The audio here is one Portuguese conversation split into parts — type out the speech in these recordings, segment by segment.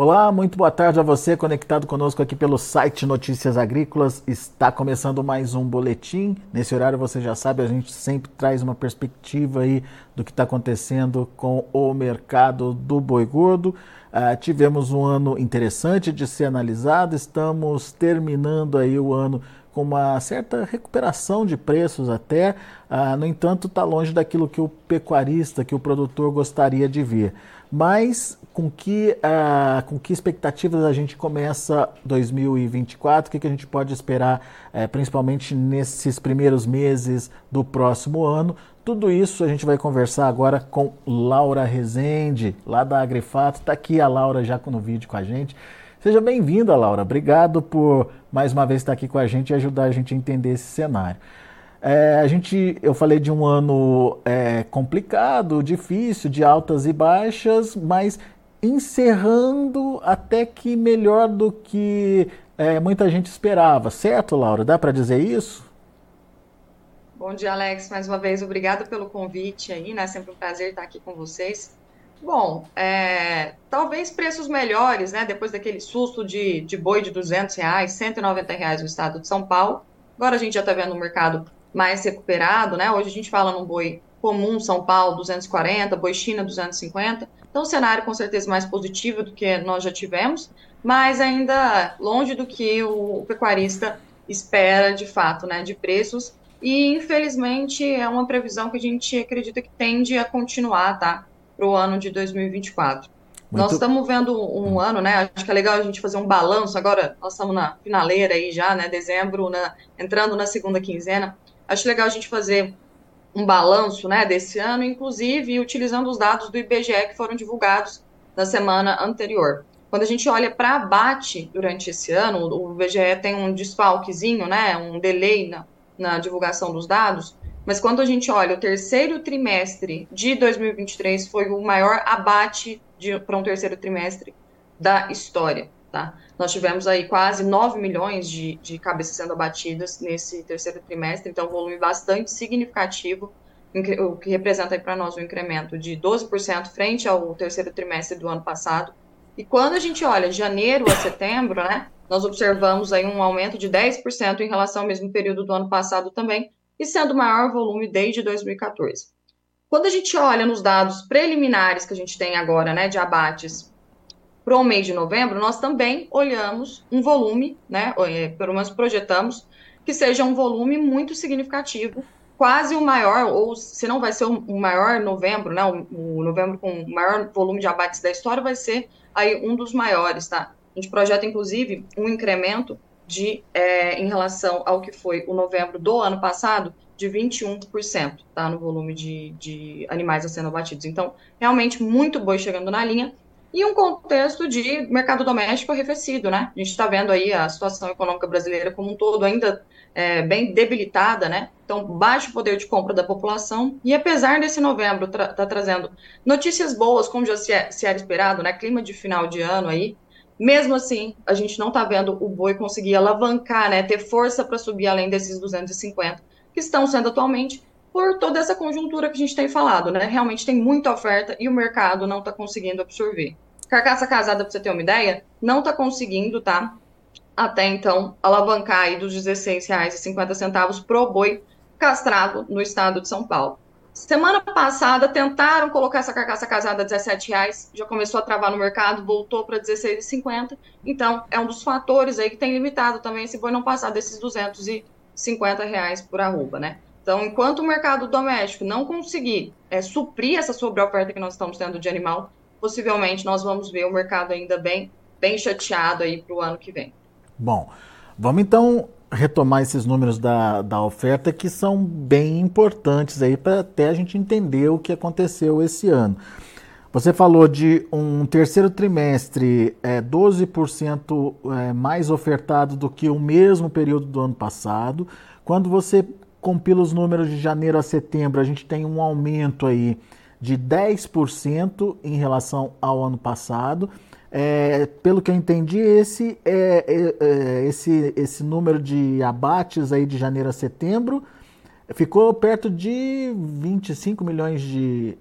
Olá, muito boa tarde a você conectado conosco aqui pelo site Notícias Agrícolas. Está começando mais um boletim. Nesse horário você já sabe, a gente sempre traz uma perspectiva aí do que está acontecendo com o mercado do boi gordo. Uh, tivemos um ano interessante de ser analisado, estamos terminando aí o ano com uma certa recuperação de preços até, uh, no entanto está longe daquilo que o pecuarista, que o produtor gostaria de ver. Mas com que, uh, com que expectativas a gente começa 2024? O que, que a gente pode esperar, uh, principalmente nesses primeiros meses do próximo ano? Tudo isso a gente vai conversar agora com Laura Rezende, lá da Agrifato. Está aqui a Laura já no vídeo com a gente. Seja bem-vinda, Laura. Obrigado por mais uma vez estar aqui com a gente e ajudar a gente a entender esse cenário. É, a gente, eu falei de um ano é, complicado, difícil, de altas e baixas, mas encerrando até que melhor do que é, muita gente esperava, certo, Laura? Dá para dizer isso? Bom dia, Alex. Mais uma vez, obrigado pelo convite aí, né? Sempre um prazer estar aqui com vocês. Bom, é, talvez preços melhores, né? Depois daquele susto de, de boi de 200 reais, 190 reais no estado de São Paulo. Agora a gente já está vendo um mercado mais recuperado, né? Hoje a gente fala num boi comum São Paulo 240, boi China 250. Então, um cenário com certeza mais positivo do que nós já tivemos, mas ainda longe do que o pecuarista espera de fato, né, de preços. E infelizmente é uma previsão que a gente acredita que tende a continuar, tá, para o ano de 2024. Muito... Nós estamos vendo um hum. ano, né? Acho que é legal a gente fazer um balanço. Agora nós estamos na finaleira aí já, né? Dezembro, na... entrando na segunda quinzena. Acho legal a gente fazer um balanço né, desse ano, inclusive utilizando os dados do IBGE que foram divulgados na semana anterior. Quando a gente olha para abate durante esse ano, o IBGE tem um desfalquezinho, né, um delay na, na divulgação dos dados, mas quando a gente olha o terceiro trimestre de 2023, foi o maior abate para um terceiro trimestre da história. Tá? Nós tivemos aí quase 9 milhões de, de cabeças sendo abatidas nesse terceiro trimestre, então um volume bastante significativo, o que representa para nós um incremento de 12% frente ao terceiro trimestre do ano passado. E quando a gente olha janeiro a setembro, né, nós observamos aí um aumento de 10% em relação ao mesmo período do ano passado também, e sendo o maior volume desde 2014. Quando a gente olha nos dados preliminares que a gente tem agora, né, de abates para o mês de novembro, nós também olhamos um volume, né, é, pelo menos projetamos, que seja um volume muito significativo, quase o maior, ou se não vai ser o maior novembro, né, o, novembro com o maior volume de abates da história, vai ser aí um dos maiores, tá? A gente projeta, inclusive, um incremento de, é, em relação ao que foi o novembro do ano passado, de 21%, tá? No volume de, de animais a sendo abatidos. Então, realmente, muito boi chegando na linha e um contexto de mercado doméstico arrefecido, né? A gente está vendo aí a situação econômica brasileira como um todo ainda é, bem debilitada, né? Então, baixo poder de compra da população. E apesar desse novembro estar tá trazendo notícias boas, como já se, é, se era esperado, né? Clima de final de ano aí. Mesmo assim, a gente não está vendo o boi conseguir alavancar, né? Ter força para subir além desses 250 que estão sendo atualmente por toda essa conjuntura que a gente tem falado, né? Realmente tem muita oferta e o mercado não está conseguindo absorver. Carcaça casada, para você ter uma ideia, não está conseguindo, tá? Até então, alavancar aí dos R$16,50 pro boi castrado no estado de São Paulo. Semana passada tentaram colocar essa carcaça casada a R$17,00, já começou a travar no mercado, voltou para R$16,50. Então, é um dos fatores aí que tem limitado também esse boi não passar desses R$250 por arroba, né? Então, enquanto o mercado doméstico não conseguir é, suprir essa sobreoferta que nós estamos tendo de animal, possivelmente nós vamos ver o mercado ainda bem, bem chateado aí para o ano que vem. Bom, vamos então retomar esses números da, da oferta que são bem importantes aí para até a gente entender o que aconteceu esse ano. Você falou de um terceiro trimestre é, 12% é, mais ofertado do que o mesmo período do ano passado. Quando você compila os números de janeiro a setembro, a gente tem um aumento aí de 10% em relação ao ano passado. É, pelo que eu entendi, esse, é, é, é, esse, esse número de abates aí de janeiro a setembro ficou perto de 25 milhões de,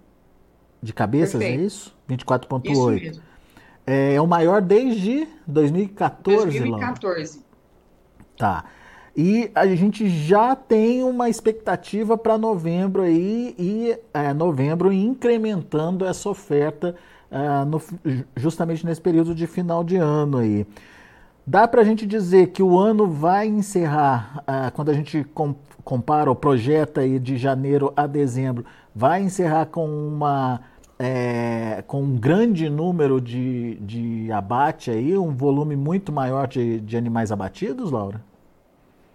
de cabeças, é Perfeito. é isso? 24,8. É, é o maior desde 2014, 2014. Laura. Tá. E a gente já tem uma expectativa para novembro aí, e é, novembro incrementando essa oferta é, no, justamente nesse período de final de ano aí. Dá para a gente dizer que o ano vai encerrar, é, quando a gente com, compara ou projeta aí de janeiro a dezembro, vai encerrar com uma é, com um grande número de, de abate aí, um volume muito maior de, de animais abatidos, Laura?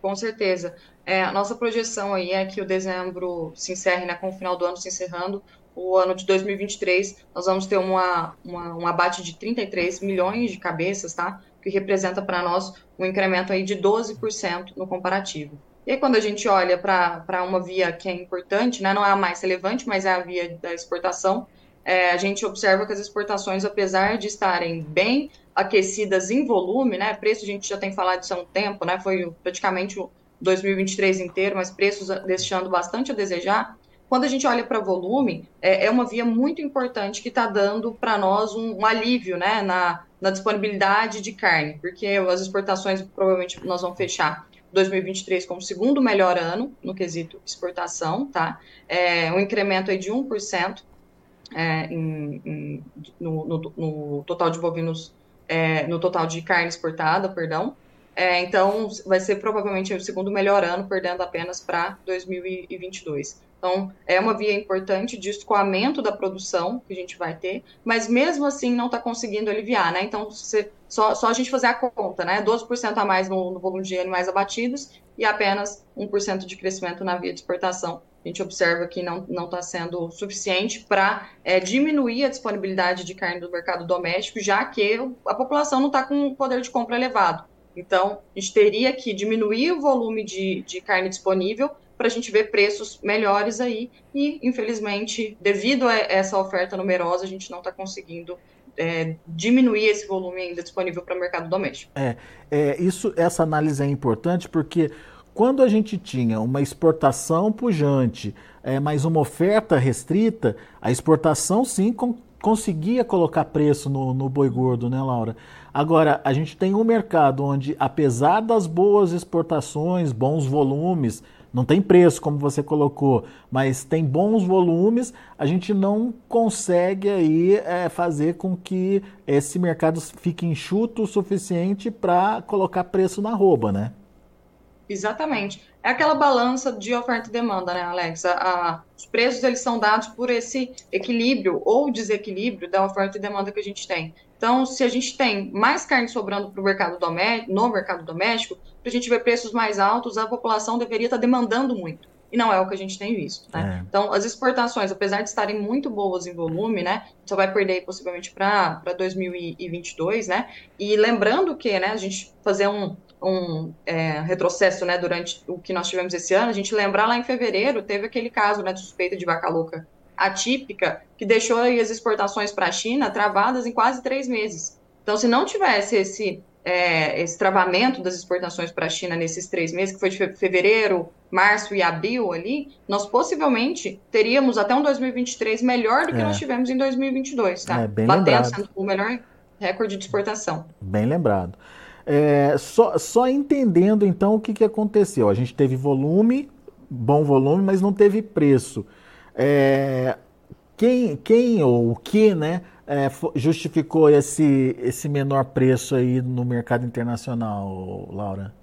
Com certeza. É, a nossa projeção aí é que o dezembro se encerre, né, com o final do ano se encerrando, o ano de 2023, nós vamos ter uma, uma, um abate de 33 milhões de cabeças, tá? Que representa para nós um incremento aí de 12% no comparativo. E aí, quando a gente olha para uma via que é importante, né, não é a mais relevante, mas é a via da exportação, é, a gente observa que as exportações, apesar de estarem bem aquecidas em volume, né? Preço a gente já tem falado isso há um tempo, né? Foi praticamente o 2023 inteiro, mas preços deixando bastante a desejar. Quando a gente olha para volume, é, é, uma via muito importante que está dando para nós um, um, alívio, né? Na, na disponibilidade de carne, porque as exportações provavelmente nós vamos fechar 2023 como segundo melhor ano no quesito exportação, tá? É um incremento aí de 1% é, em, em, no, no, no, total de bovinos é, no total de carne exportada, perdão. É, então, vai ser provavelmente o segundo melhor ano, perdendo apenas para 2022. Então, é uma via importante de escoamento da produção que a gente vai ter, mas mesmo assim não está conseguindo aliviar, né? Então, só, só a gente fazer a conta, né? 12% a mais no, no volume de animais abatidos e apenas 1% de crescimento na via de exportação a gente observa que não está sendo suficiente para é, diminuir a disponibilidade de carne do mercado doméstico, já que a população não está com poder de compra elevado. Então, a gente teria que diminuir o volume de, de carne disponível para a gente ver preços melhores aí. E, infelizmente, devido a essa oferta numerosa, a gente não está conseguindo é, diminuir esse volume ainda disponível para o mercado doméstico. É, é, isso, essa análise é importante porque quando a gente tinha uma exportação pujante, é, mas uma oferta restrita, a exportação sim com, conseguia colocar preço no, no boi gordo, né, Laura? Agora, a gente tem um mercado onde, apesar das boas exportações, bons volumes, não tem preço, como você colocou, mas tem bons volumes, a gente não consegue aí é, fazer com que esse mercado fique enxuto o suficiente para colocar preço na rouba, né? Exatamente. É aquela balança de oferta e demanda, né, Alex? A, a, os preços eles são dados por esse equilíbrio ou desequilíbrio da oferta e demanda que a gente tem. Então, se a gente tem mais carne sobrando para o mercado doméstico, no mercado doméstico, para a gente ver preços mais altos, a população deveria estar tá demandando muito. E não é o que a gente tem visto. Né? É. Então, as exportações, apesar de estarem muito boas em volume, né, só vai perder possivelmente para 2022, né? E lembrando que, né, a gente fazer um, um é, retrocesso né, durante o que nós tivemos esse ano, a gente lembrar lá em fevereiro, teve aquele caso né, de suspeita de vaca louca atípica, que deixou as exportações para a China travadas em quase três meses. Então, se não tivesse esse, é, esse travamento das exportações para a China nesses três meses, que foi de fevereiro, março e abril ali, nós possivelmente teríamos até um 2023 melhor do que é. nós tivemos em 2022, tá? É, bem Batendo lembrado. sendo o melhor recorde de exportação. Bem lembrado. É, só, só entendendo então o que, que aconteceu. A gente teve volume, bom volume, mas não teve preço. É, quem, quem ou o que né, é, justificou esse, esse menor preço aí no mercado internacional, Laura?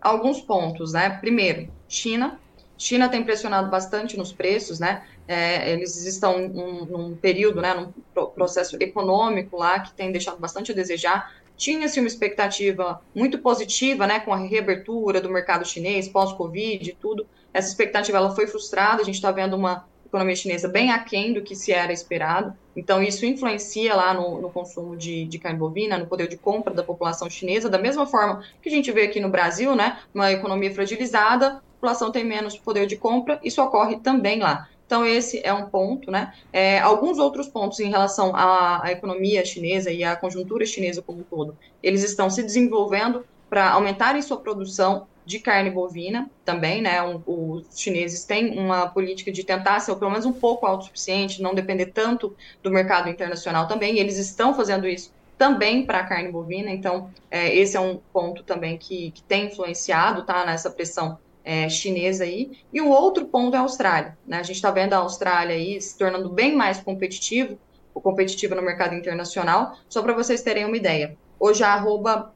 Alguns pontos, né? Primeiro, China. China tem pressionado bastante nos preços, né? É, eles estão num, num, período, né, num processo econômico lá que tem deixado bastante a desejar tinha-se uma expectativa muito positiva, né, com a reabertura do mercado chinês pós-Covid e tudo. Essa expectativa ela foi frustrada, a gente está vendo uma economia chinesa bem aquém do que se era esperado. Então, isso influencia lá no, no consumo de, de, carne bovina, no poder de compra da população chinesa, da mesma forma que a gente vê aqui no Brasil, né? Uma economia fragilizada, a população tem menos poder de compra, isso ocorre também lá. Então, esse é um ponto, né? É, alguns outros pontos em relação à, à, economia chinesa e à conjuntura chinesa como um todo, eles estão se desenvolvendo para aumentarem sua produção de carne bovina também, né? Um, os chineses têm uma política de tentar ser pelo menos um pouco autossuficiente, não depender tanto do mercado internacional também, e eles estão fazendo isso também para a carne bovina, então é, esse é um ponto também que, que tem influenciado, tá, nessa pressão é, chinesa aí. E o outro ponto é a Austrália, né? A gente está vendo a Austrália aí se tornando bem mais competitivo, competitiva no mercado internacional. Só para vocês terem uma ideia, hoje a arroba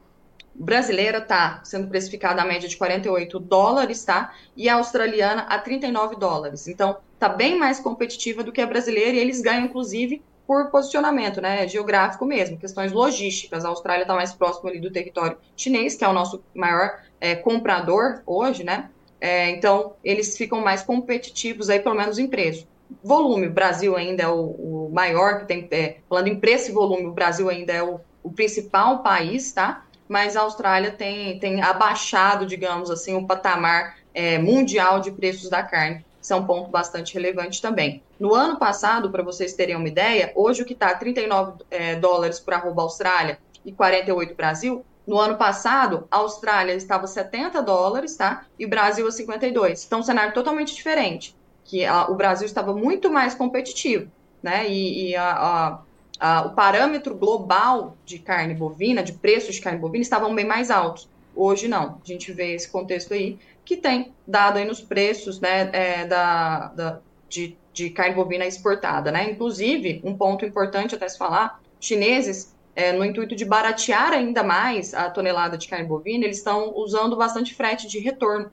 brasileira está sendo precificada a média de 48 dólares, tá? E a australiana a 39 dólares. Então, está bem mais competitiva do que a brasileira e eles ganham, inclusive, por posicionamento, né? Geográfico mesmo, questões logísticas. A Austrália está mais próxima ali do território chinês, que é o nosso maior é, comprador hoje, né? É, então, eles ficam mais competitivos aí, pelo menos em preço. Volume, o Brasil ainda é o, o maior, que tem, é, falando em preço e volume, o Brasil ainda é o, o principal país, tá? mas a Austrália tem, tem abaixado, digamos assim, o patamar é, mundial de preços da carne. Isso é um ponto bastante relevante também. No ano passado, para vocês terem uma ideia, hoje o que está 39 é, dólares por arroba Austrália e 48 Brasil, no ano passado, a Austrália estava 70 dólares, tá? E o Brasil a 52. Então, um cenário totalmente diferente, que a, o Brasil estava muito mais competitivo, né? E, e a, a o parâmetro global de carne bovina, de preços de carne bovina, estavam bem mais altos. Hoje não. A gente vê esse contexto aí que tem dado aí nos preços né, é, da, da, de, de carne bovina exportada. Né? Inclusive, um ponto importante até se falar, chineses, é, no intuito de baratear ainda mais a tonelada de carne bovina, eles estão usando bastante frete de retorno,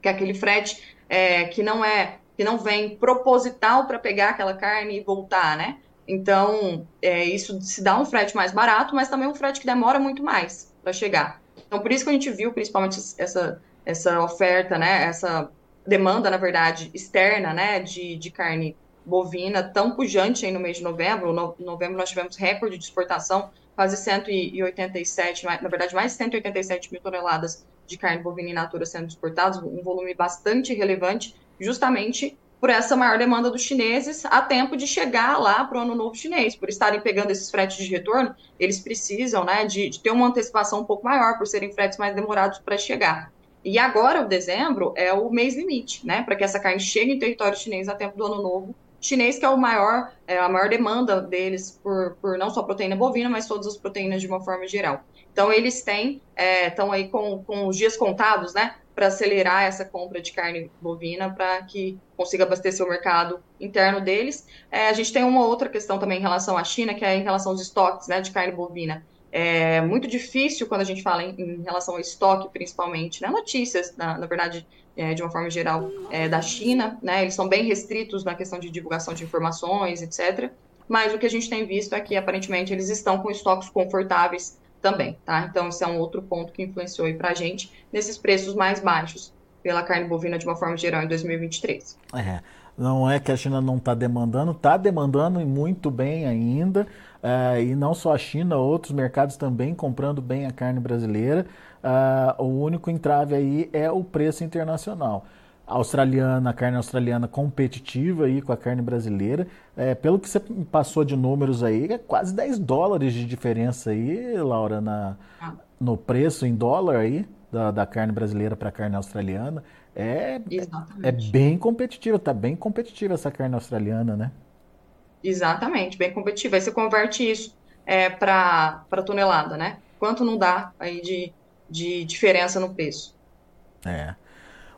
que é aquele frete é, que não é que não vem proposital para pegar aquela carne e voltar, né? Então, é, isso se dá um frete mais barato, mas também um frete que demora muito mais para chegar. Então, por isso que a gente viu, principalmente, essa, essa oferta, né, essa demanda, na verdade, externa, né, de, de carne bovina tão pujante aí no mês de novembro. No novembro nós tivemos recorde de exportação, quase 187, na verdade, mais de 187 mil toneladas de carne bovina in natura sendo exportadas, um volume bastante relevante, justamente por essa maior demanda dos chineses a tempo de chegar lá para o ano novo chinês. Por estarem pegando esses fretes de retorno, eles precisam né, de, de ter uma antecipação um pouco maior, por serem fretes mais demorados para chegar. E agora, o dezembro, é o mês limite, né, para que essa carne chegue em território chinês a tempo do ano novo chinês, que é o maior, é a maior demanda deles por, por não só proteína bovina, mas todas as proteínas de uma forma geral. Então, eles têm, estão é, aí com, com os dias contados, né, para acelerar essa compra de carne bovina para que consiga abastecer o mercado interno deles. É, a gente tem uma outra questão também em relação à China, que é em relação aos estoques né, de carne bovina. É muito difícil quando a gente fala em, em relação ao estoque, principalmente, né? notícias, na, na verdade, é, de uma forma geral, é, da China, né? Eles são bem restritos na questão de divulgação de informações, etc. Mas o que a gente tem visto é que, aparentemente, eles estão com estoques confortáveis também, tá? Então, esse é um outro ponto que influenciou aí pra gente nesses preços mais baixos pela carne bovina de uma forma geral em 2023. É, não é que a China não está demandando, está demandando e muito bem ainda, é, e não só a China, outros mercados também comprando bem a carne brasileira. Uh, o único entrave aí é o preço internacional australiana, a carne australiana competitiva aí com a carne brasileira. É, pelo que você passou de números aí, é quase 10 dólares de diferença aí, Laura, na, no preço em dólar aí da, da carne brasileira para a carne australiana. É, é bem competitiva, está bem competitiva essa carne australiana, né? Exatamente, bem competitiva. Aí você converte isso é, para tonelada, né? Quanto não dá aí de, de diferença no preço? É.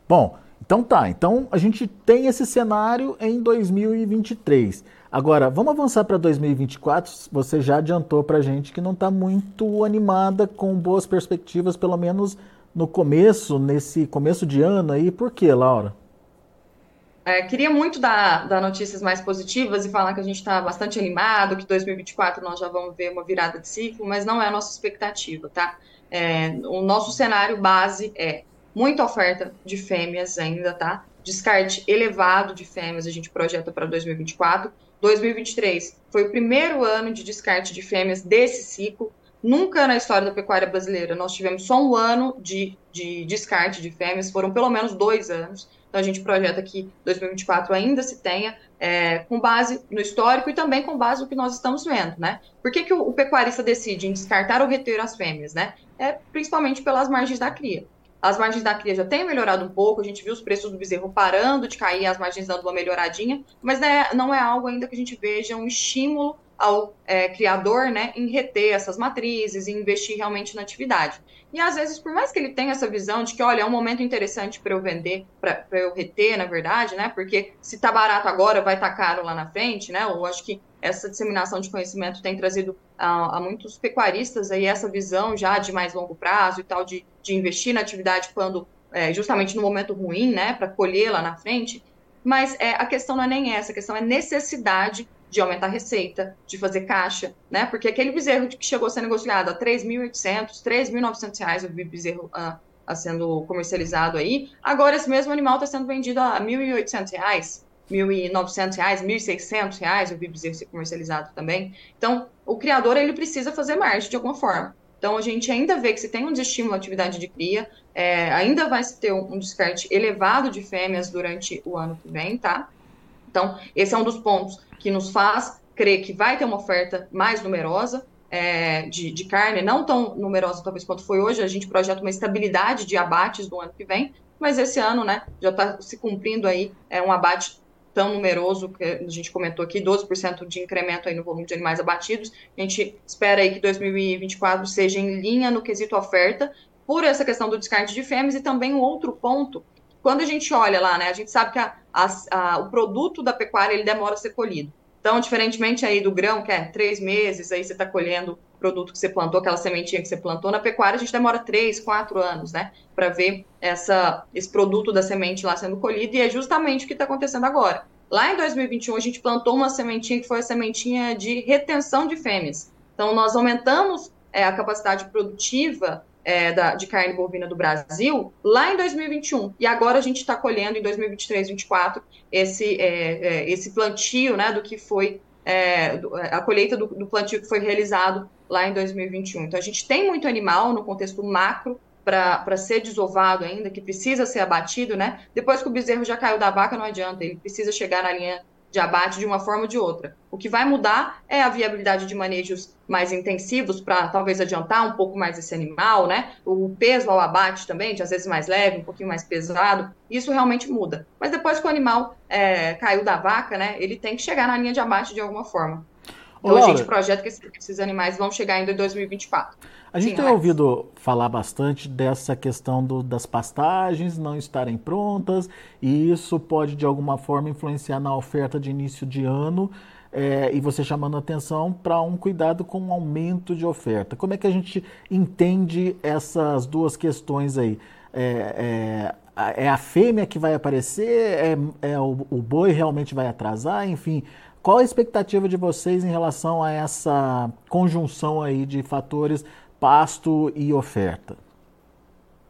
Bom, então tá, então a gente tem esse cenário em 2023. Agora, vamos avançar para 2024. Você já adiantou para a gente que não está muito animada com boas perspectivas, pelo menos no começo, nesse começo de ano aí. Por quê, Laura? É, queria muito dar, dar, notícias mais positivas e falar que a gente está bastante animado, que 2024 nós já vamos ver uma virada de ciclo, mas não é a nossa expectativa, tá? É, o nosso cenário base é muita oferta de fêmeas ainda, tá? Descarte elevado de fêmeas a gente projeta para 2024. 2023 foi o primeiro ano de descarte de fêmeas desse ciclo. Nunca na história da pecuária brasileira nós tivemos só um ano de, de descarte de fêmeas, foram pelo menos dois anos. Então a gente projeta que 2024 ainda se tenha, é, com base no histórico e também com base no que nós estamos vendo, né? Por que, que o, o pecuarista decide em descartar ou reter as fêmeas, né? É principalmente pelas margens da cria. As margens da cria já têm melhorado um pouco, a gente viu os preços do bezerro parando de cair, as margens dando uma melhoradinha, mas né, não é algo ainda que a gente veja um estímulo ao é, criador né, em reter essas matrizes e investir realmente na atividade. E às vezes, por mais que ele tenha essa visão de que, olha, é um momento interessante para eu vender, para eu reter, na verdade, né? Porque se tá barato agora, vai estar tá caro lá na frente, né? Eu acho que essa disseminação de conhecimento tem trazido a, a, muitos pecuaristas aí essa visão já de mais longo prazo e tal, de, de investir na atividade quando, é, justamente no momento ruim, né? Para colher lá na frente. Mas é, a questão não é nem essa, a questão é necessidade de aumentar a receita, de fazer caixa, né? Porque aquele bezerro que chegou a ser negociado a 3.800, 3.900 reais, o bezerro uh, sendo comercializado aí, agora esse mesmo animal está sendo vendido a 1.800 reais, 1.900 reais, 1.600 reais, o bezerro ser comercializado também. Então, o criador, ele precisa fazer margem de alguma forma. Então, a gente ainda vê que se tem um desestímulo à atividade de cria, é, ainda vai se ter um descarte elevado de fêmeas durante o ano que vem, tá? Então, esse é um dos pontos que nos faz crer que vai ter uma oferta mais numerosa é, de, de, carne, não tão numerosa talvez quanto foi hoje, a gente projeta uma estabilidade de abates no ano que vem, mas esse ano, né, já está se cumprindo aí é, um abate tão numeroso que a gente comentou aqui, 12% de incremento aí no volume de animais abatidos. A gente espera aí que 2024 seja em linha no quesito oferta, por essa questão do descarte de fêmeas e também um outro ponto quando a gente olha lá, né, a gente sabe que a, a, a, o produto da pecuária ele demora a ser colhido. Então, diferentemente aí do grão, que é três meses, aí você está colhendo o produto que você plantou, aquela sementinha que você plantou, na pecuária a gente demora três, quatro anos, né, para ver essa, esse produto da semente lá sendo colhido, e é justamente o que está acontecendo agora. Lá em 2021, a gente plantou uma sementinha que foi a sementinha de retenção de fêmeas. Então, nós aumentamos é, a capacidade produtiva é, da, de carne bovina do Brasil lá em 2021. E agora a gente está colhendo em 2023, 2024 esse, é, é, esse plantio né, do que foi é, a colheita do, do, plantio que foi realizado lá em 2021. Então a gente tem muito animal no contexto macro para ser desovado ainda, que precisa ser abatido, né? Depois que o bezerro já caiu da vaca, não adianta, ele precisa chegar na linha de abate de uma forma ou de outra. O que vai mudar é a viabilidade de manejos mais intensivos para talvez adiantar um pouco mais esse animal, né? O peso ao abate também, de às vezes mais leve, um pouquinho mais pesado, isso realmente muda. Mas depois que o animal é, caiu da vaca, né? Ele tem que chegar na linha de abate de alguma forma. Então Olá, a gente projeta que esses animais vão chegar ainda em 2024. A gente Sim, tem Alex. ouvido falar bastante dessa questão do, das pastagens não estarem prontas e isso pode de alguma forma influenciar na oferta de início de ano é, e você chamando atenção para um cuidado com o aumento de oferta. Como é que a gente entende essas duas questões aí? É, é, é a fêmea que vai aparecer? É, é o, o boi realmente vai atrasar? Enfim, qual a expectativa de vocês em relação a essa conjunção aí de fatores pasto e oferta?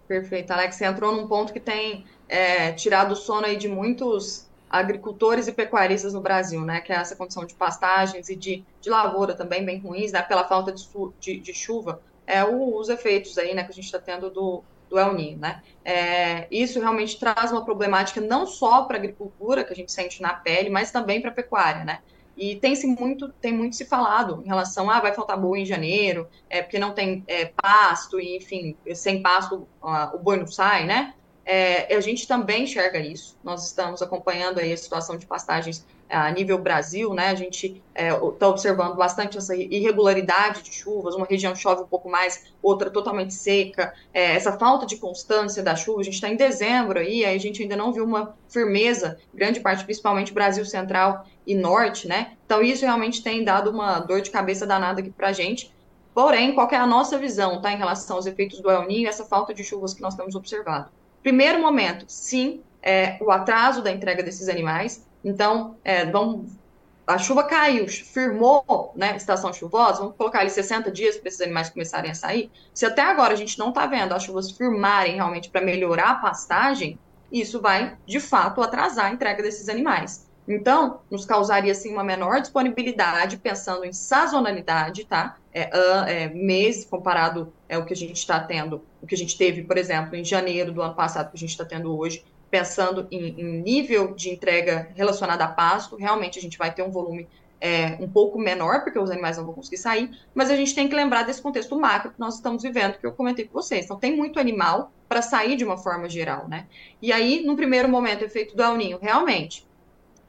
Perfeito, Alex, você entrou num ponto que tem é, tirado o sono aí de muitos agricultores e pecuaristas no Brasil, né, que é essa condição de pastagens e de, de lavoura também bem ruins, né, pela falta de, de, de chuva, é o, os efeitos aí, né, que a gente está tendo do, do El Ninho, né? É, isso realmente traz uma problemática não só para a agricultura, que a gente sente na pele, mas também para a pecuária, né? E tem se muito, tem muito se falado em relação a ah, vai faltar boi em janeiro, é porque não tem é, pasto, e, enfim, sem pasto uh, o boi não sai, né? É, a gente também enxerga isso. Nós estamos acompanhando aí a situação de pastagens a nível Brasil, né, a gente está é, observando bastante essa irregularidade de chuvas, uma região chove um pouco mais, outra totalmente seca, é, essa falta de constância da chuva, a gente está em dezembro aí, aí a gente ainda não viu uma firmeza, grande parte, principalmente Brasil Central e Norte, né, então isso realmente tem dado uma dor de cabeça danada aqui para a gente, porém, qual é a nossa visão, tá, em relação aos efeitos do El Niño e essa falta de chuvas que nós temos observado? Primeiro momento, sim, é, o atraso da entrega desses animais, então, é, vamos, a chuva caiu, firmou, né, estação chuvosa, vamos colocar ali 60 dias para esses animais começarem a sair. Se até agora a gente não está vendo as chuvas firmarem realmente para melhorar a pastagem, isso vai, de fato, atrasar a entrega desses animais. Então, nos causaria, assim, uma menor disponibilidade, pensando em sazonalidade, tá? É, é, mês comparado é o que a gente está tendo, o que a gente teve, por exemplo, em janeiro do ano passado, que a gente está tendo hoje, pensando em, em, nível de entrega relacionado a pasto, realmente a gente vai ter um volume é, um pouco menor, porque os animais não vão conseguir sair, mas a gente tem que lembrar desse contexto macro que nós estamos vivendo, que eu comentei com vocês. Então, tem muito animal para sair de uma forma geral, né? E aí, no primeiro momento, efeito do El Ninho, realmente,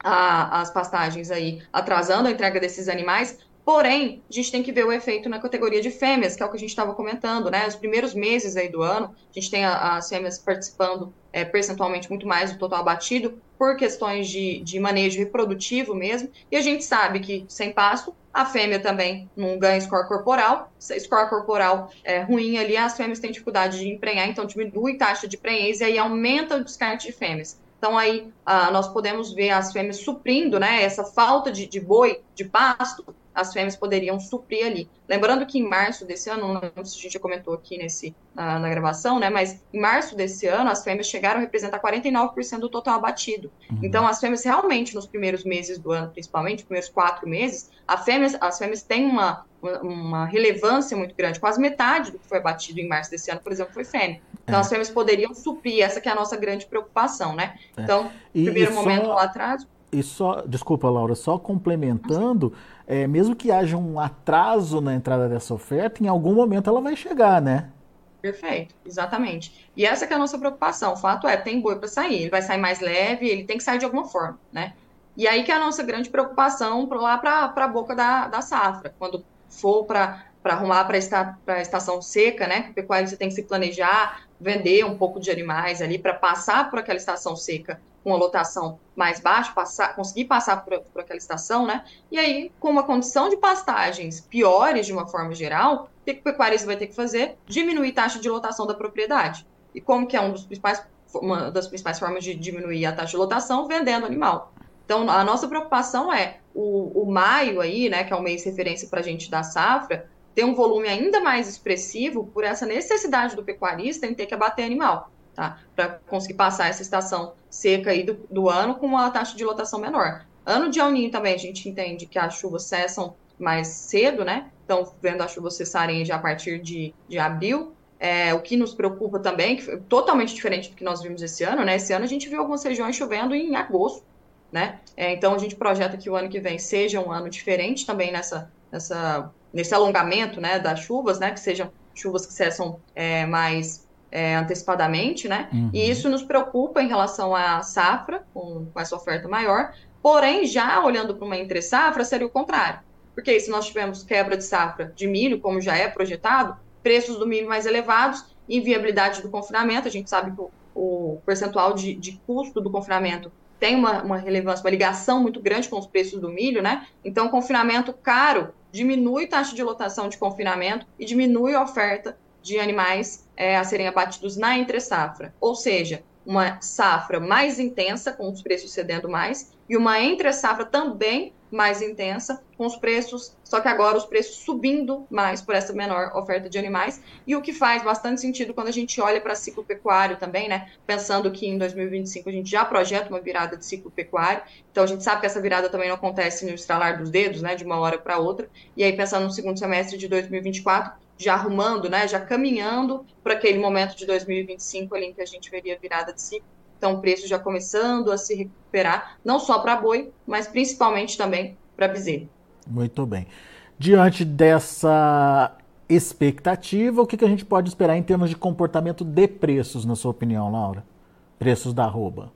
a, as pastagens aí atrasando a entrega desses animais, Porém, a gente tem que ver o efeito na categoria de fêmeas, que é o que a gente estava comentando, né? Os primeiros meses aí do ano, a gente tem a, as fêmeas participando é, percentualmente muito mais do total abatido, por questões de, de manejo reprodutivo mesmo, e a gente sabe que sem pasto, a fêmea também não ganha score corporal, score corporal é ruim ali, as fêmeas têm dificuldade de emprenhar, então diminui taxa de prenhez e aí aumenta o descarte de fêmeas. Então aí ah, nós podemos ver as fêmeas suprindo, né, essa falta de, de boi, de pasto, as fêmeas poderiam suprir ali. Lembrando que em março desse ano, não sei se a gente já comentou aqui nesse, na, na, gravação, né, mas em março desse ano, as fêmeas chegaram a representar 49% do total abatido. Uhum. Então, as fêmeas realmente, nos primeiros meses do ano, principalmente, nos primeiros quatro meses, fêmeas, as fêmeas têm uma, uma relevância muito grande. Quase metade do que foi abatido em março desse ano, por exemplo, foi fêmea. Então, é. as fêmeas poderiam suprir, essa que é a nossa grande preocupação, né? É. Então, e, primeiro e momento só... lá atrás e só, desculpa, Laura, só complementando, é, mesmo que haja um atraso na entrada dessa oferta, em algum momento ela vai chegar, né? Perfeito, exatamente. E essa é a nossa preocupação. O fato é, tem boi para sair, ele vai sair mais leve, ele tem que sair de alguma forma, né? E aí que é a nossa grande preocupação lá para a boca da, da safra, quando for para arrumar para esta, a estação seca, né? O pecuário você tem que se planejar, vender um pouco de animais ali para passar por aquela estação seca com a lotação mais baixa, passar, conseguir passar por, por, aquela estação, né? E aí, com uma condição de pastagens piores de uma forma geral, o que o pecuarista vai ter que fazer? Diminuir a taxa de lotação da propriedade. E como que é um dos principais, uma das principais formas de diminuir a taxa de lotação? Vendendo animal. Então, a nossa preocupação é o, o maio aí, né, que é o mês de referência para a gente da safra, ter um volume ainda mais expressivo por essa necessidade do pecuarista em ter que abater animal tá? Para conseguir passar essa estação seca aí do, do, ano com uma taxa de lotação menor. Ano de alninho também a gente entende que as chuvas cessam mais cedo, né? Então, vendo as chuvas cessarem já a partir de, de abril. É, o que nos preocupa também, que foi totalmente diferente do que nós vimos esse ano, né? Esse ano a gente viu algumas regiões chovendo em agosto, né? É, então a gente projeta que o ano que vem seja um ano diferente também nessa, nessa, nesse alongamento, né, das chuvas, né? Que sejam chuvas que cessam é, mais é, antecipadamente, né? Uhum. E isso nos preocupa em relação à safra, com, com essa oferta maior. Porém, já olhando para uma entre safra, seria o contrário. Porque se nós tivermos quebra de safra de milho, como já é projetado, preços do milho mais elevados, inviabilidade do confinamento, a gente sabe que o, o percentual de, de, custo do confinamento tem uma, uma, relevância, uma ligação muito grande com os preços do milho, né? Então, confinamento caro diminui taxa de lotação de confinamento e diminui a oferta de animais é, a serem abatidos na entre-safra. Ou seja, uma safra mais intensa, com os preços cedendo mais, e uma entre-safra também mais intensa, com os preços, só que agora os preços subindo mais por essa menor oferta de animais, e o que faz bastante sentido quando a gente olha para ciclo pecuário também, né? Pensando que em 2025 a gente já projeta uma virada de ciclo pecuário, então a gente sabe que essa virada também não acontece no estralar dos dedos, né? De uma hora para outra, e aí pensando no segundo semestre de 2024, já arrumando, né, já caminhando para aquele momento de 2025 ali em que a gente veria virada de ciclo. Então, o preço já começando a se recuperar, não só para boi, mas principalmente também para bezerro. Muito bem. Diante dessa expectativa, o que, que a gente pode esperar em termos de comportamento de preços, na sua opinião, Laura? Preços da arroba.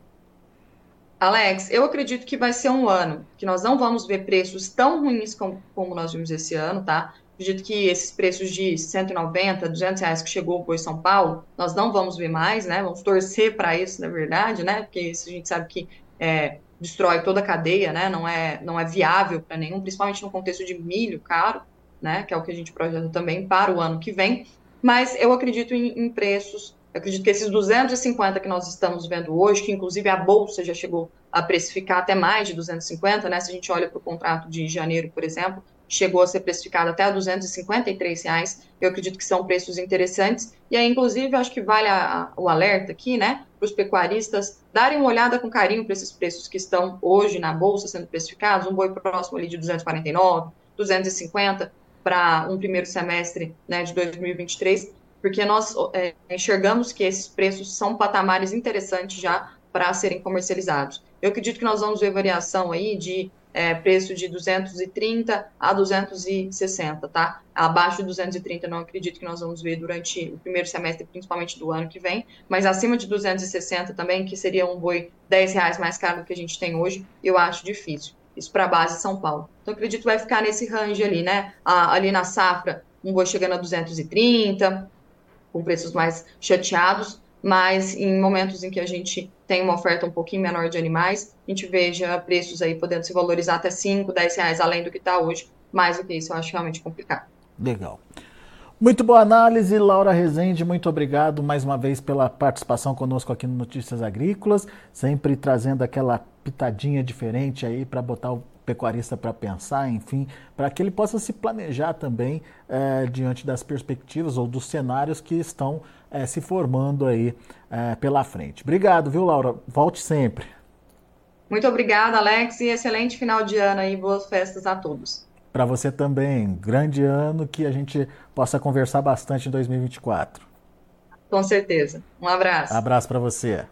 Alex, eu acredito que vai ser um ano que nós não vamos ver preços tão ruins como, como nós vimos esse ano, tá? Acredito que esses preços de 190, 200 reais que chegou por São Paulo, nós não vamos ver mais, né? Vamos torcer para isso, na verdade, né? Porque isso a gente sabe que é, destrói toda a cadeia, né? Não é, não é viável para nenhum, principalmente no contexto de milho caro, né? Que é o que a gente projeta também para o ano que vem. Mas eu acredito em, em preços eu acredito que esses 250 que nós estamos vendo hoje, que inclusive a Bolsa já chegou a precificar até mais de 250, né? Se a gente olha para o contrato de janeiro, por exemplo, chegou a ser precificado até 253 reais. Eu acredito que são preços interessantes. E aí, inclusive, acho que vale a, a, o alerta aqui, né, para os pecuaristas darem uma olhada com carinho para esses preços que estão hoje na bolsa sendo precificados. Um boi próximo ali de 249, 250 para um primeiro semestre né, de 2023, porque nós é, enxergamos que esses preços são patamares interessantes já para serem comercializados. Eu acredito que nós vamos ver variação aí de é, preço de 230 a 260, tá? Abaixo de 230 não acredito que nós vamos ver durante o primeiro semestre, principalmente do ano que vem, mas acima de 260 também, que seria um boi 10 reais mais caro do que a gente tem hoje, eu acho difícil. Isso para a base São Paulo. Então acredito que vai ficar nesse range ali, né? ali na safra, um boi chegando a 230, com preços mais chateados, mas em momentos em que a gente tem uma oferta um pouquinho menor de animais, a gente veja preços aí podendo se valorizar até 5, 10 reais além do que está hoje. Mais do que isso, eu acho realmente complicado. Legal. Muito boa análise, Laura Rezende. Muito obrigado mais uma vez pela participação conosco aqui no Notícias Agrícolas, sempre trazendo aquela pitadinha diferente aí para botar o pecuarista para pensar, enfim, para que ele possa se planejar também é, diante das perspectivas ou dos cenários que estão é, se formando aí é, pela frente. Obrigado, viu, Laura? Volte sempre. Muito obrigada, Alex, e excelente final de ano aí, boas festas a todos. Para você também, grande ano, que a gente possa conversar bastante em 2024. Com certeza. Um abraço. Abraço para você.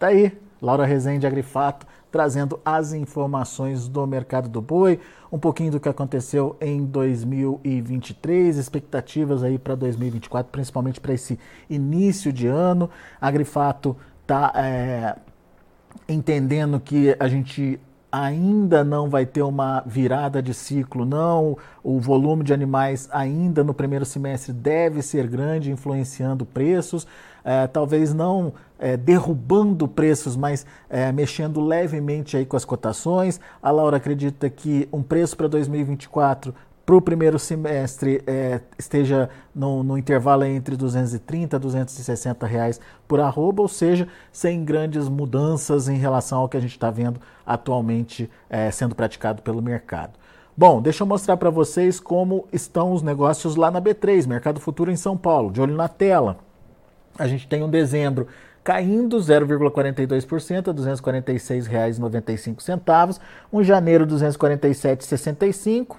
Tá aí, Laura Rezende Agrifato trazendo as informações do mercado do boi, um pouquinho do que aconteceu em 2023, expectativas aí para 2024, principalmente para esse início de ano. A Grifato está é, entendendo que a gente ainda não vai ter uma virada de ciclo, não. O volume de animais ainda no primeiro semestre deve ser grande, influenciando preços. É, talvez não é, derrubando preços, mas é, mexendo levemente aí com as cotações. A Laura acredita que um preço para 2024 para o primeiro semestre é, esteja no, no, intervalo entre 230 e 260 reais por arroba, ou seja, sem grandes mudanças em relação ao que a gente está vendo atualmente é, sendo praticado pelo mercado. Bom, deixa eu mostrar para vocês como estão os negócios lá na B3, Mercado Futuro em São Paulo. De olho na tela, a gente tem um dezembro caindo 0,42% a R$ 246,95, um janeiro 247,65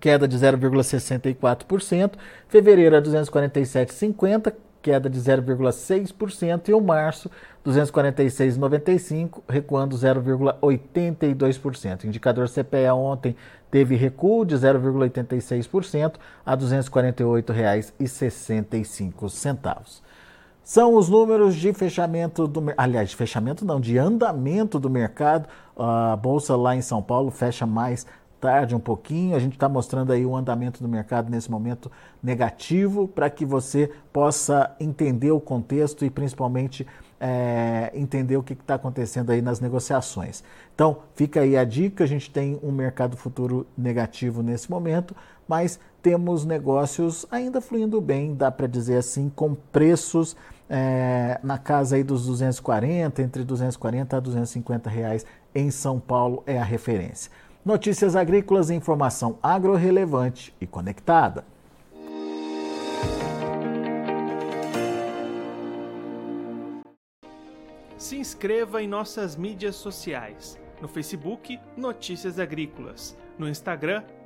queda de 0,64%, fevereiro a 247,50, queda de 0,6% e o março 246,95, recuando 0,82%. Indicador CPE ontem teve recuo de 0,86% a R$ 248,65. São os números de fechamento do aliás, de fechamento não, de andamento do mercado. A bolsa lá em São Paulo fecha mais tarde um pouquinho. A gente está mostrando aí o andamento do mercado nesse momento negativo para que você possa entender o contexto e principalmente é, entender o que está acontecendo aí nas negociações. Então, fica aí a dica: a gente tem um mercado futuro negativo nesse momento, mas temos negócios ainda fluindo bem, dá para dizer assim, com preços é, na casa aí dos 240, entre 240 a 250 reais em São Paulo é a referência. Notícias agrícolas e informação agro-relevante e conectada. Se inscreva em nossas mídias sociais. No Facebook, Notícias Agrícolas. No Instagram,